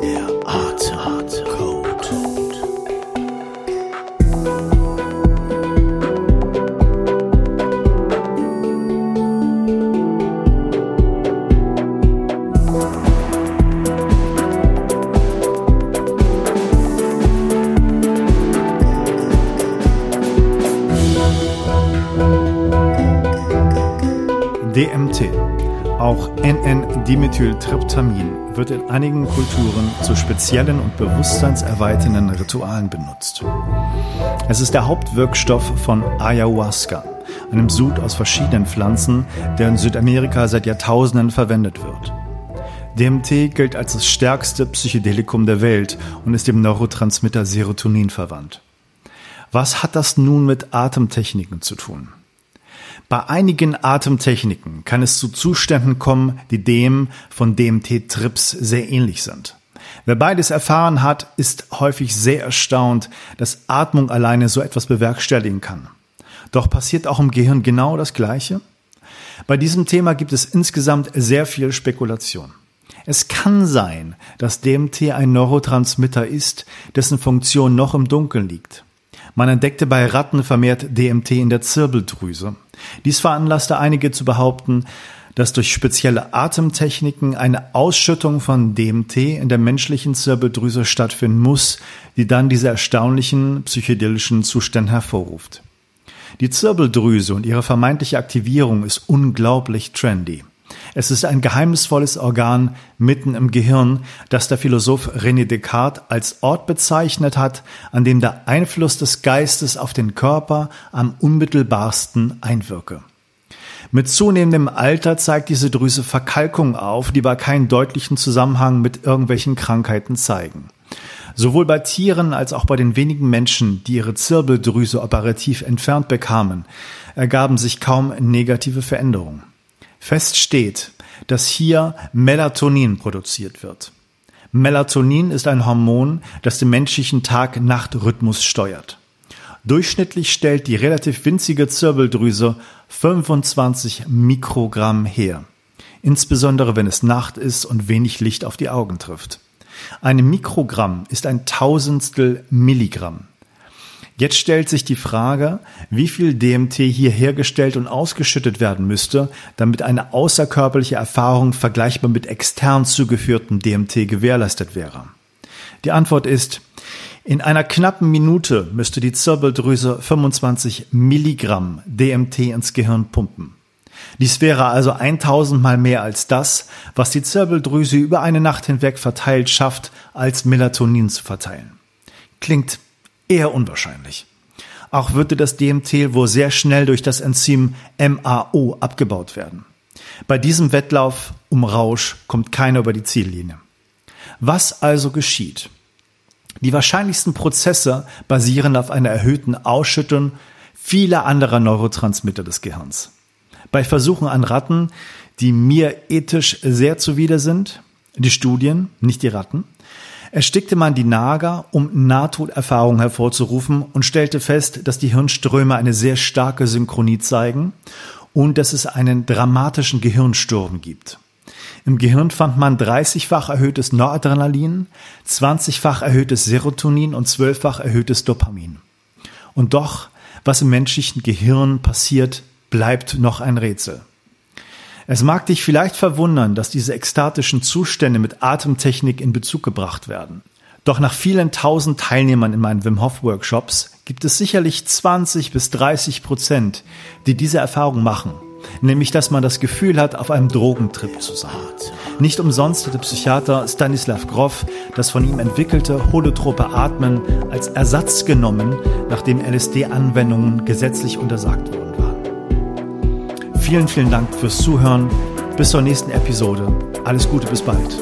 Der Art Code. DMT, auch NN-Dimethyltryptamin, wird in einigen Kulturen zu speziellen und bewusstseinserweiternden Ritualen benutzt. Es ist der Hauptwirkstoff von Ayahuasca, einem Sud aus verschiedenen Pflanzen, der in Südamerika seit Jahrtausenden verwendet wird. DMT gilt als das stärkste Psychedelikum der Welt und ist dem Neurotransmitter Serotonin verwandt. Was hat das nun mit Atemtechniken zu tun? Bei einigen Atemtechniken kann es zu Zuständen kommen, die dem von DMT-Trips sehr ähnlich sind. Wer beides erfahren hat, ist häufig sehr erstaunt, dass Atmung alleine so etwas bewerkstelligen kann. Doch passiert auch im Gehirn genau das Gleiche? Bei diesem Thema gibt es insgesamt sehr viel Spekulation. Es kann sein, dass DMT ein Neurotransmitter ist, dessen Funktion noch im Dunkeln liegt. Man entdeckte bei Ratten vermehrt DMT in der Zirbeldrüse. Dies veranlasste einige zu behaupten, dass durch spezielle Atemtechniken eine Ausschüttung von DMT in der menschlichen Zirbeldrüse stattfinden muss, die dann diese erstaunlichen psychedelischen Zustände hervorruft. Die Zirbeldrüse und ihre vermeintliche Aktivierung ist unglaublich trendy. Es ist ein geheimnisvolles Organ mitten im Gehirn, das der Philosoph René Descartes als Ort bezeichnet hat, an dem der Einfluss des Geistes auf den Körper am unmittelbarsten einwirke. Mit zunehmendem Alter zeigt diese Drüse Verkalkung auf, die aber keinen deutlichen Zusammenhang mit irgendwelchen Krankheiten zeigen. Sowohl bei Tieren als auch bei den wenigen Menschen, die ihre Zirbeldrüse operativ entfernt bekamen, ergaben sich kaum negative Veränderungen. Fest steht, dass hier Melatonin produziert wird. Melatonin ist ein Hormon, das den menschlichen Tag-Nacht-Rhythmus steuert. Durchschnittlich stellt die relativ winzige Zirbeldrüse 25 Mikrogramm her. Insbesondere wenn es Nacht ist und wenig Licht auf die Augen trifft. Ein Mikrogramm ist ein Tausendstel Milligramm. Jetzt stellt sich die Frage, wie viel DMT hier hergestellt und ausgeschüttet werden müsste, damit eine außerkörperliche Erfahrung vergleichbar mit extern zugeführtem DMT gewährleistet wäre. Die Antwort ist, in einer knappen Minute müsste die Zirbeldrüse 25 Milligramm DMT ins Gehirn pumpen. Dies wäre also 1000 mal mehr als das, was die Zirbeldrüse über eine Nacht hinweg verteilt schafft, als Melatonin zu verteilen. Klingt eher unwahrscheinlich. Auch würde das DMT wohl sehr schnell durch das Enzym MAO abgebaut werden. Bei diesem Wettlauf um Rausch kommt keiner über die Ziellinie. Was also geschieht? Die wahrscheinlichsten Prozesse basieren auf einer erhöhten Ausschüttung vieler anderer Neurotransmitter des Gehirns. Bei Versuchen an Ratten, die mir ethisch sehr zuwider sind, die Studien, nicht die Ratten, erstickte man die Nager, um Nahtoderfahrungen hervorzurufen und stellte fest, dass die Hirnströme eine sehr starke Synchronie zeigen und dass es einen dramatischen Gehirnsturm gibt. Im Gehirn fand man 30-fach erhöhtes Noradrenalin, 20-fach erhöhtes Serotonin und 12-fach erhöhtes Dopamin. Und doch, was im menschlichen Gehirn passiert, bleibt noch ein Rätsel. Es mag dich vielleicht verwundern, dass diese ekstatischen Zustände mit Atemtechnik in Bezug gebracht werden. Doch nach vielen tausend Teilnehmern in meinen Wim Hof Workshops gibt es sicherlich 20 bis 30 Prozent, die diese Erfahrung machen. Nämlich, dass man das Gefühl hat, auf einem Drogentrip zu sein. Nicht umsonst hat der Psychiater Stanislav Grof das von ihm entwickelte holotrope Atmen als Ersatz genommen, nachdem LSD-Anwendungen gesetzlich untersagt wurden. Vielen, vielen Dank fürs Zuhören. Bis zur nächsten Episode. Alles Gute, bis bald.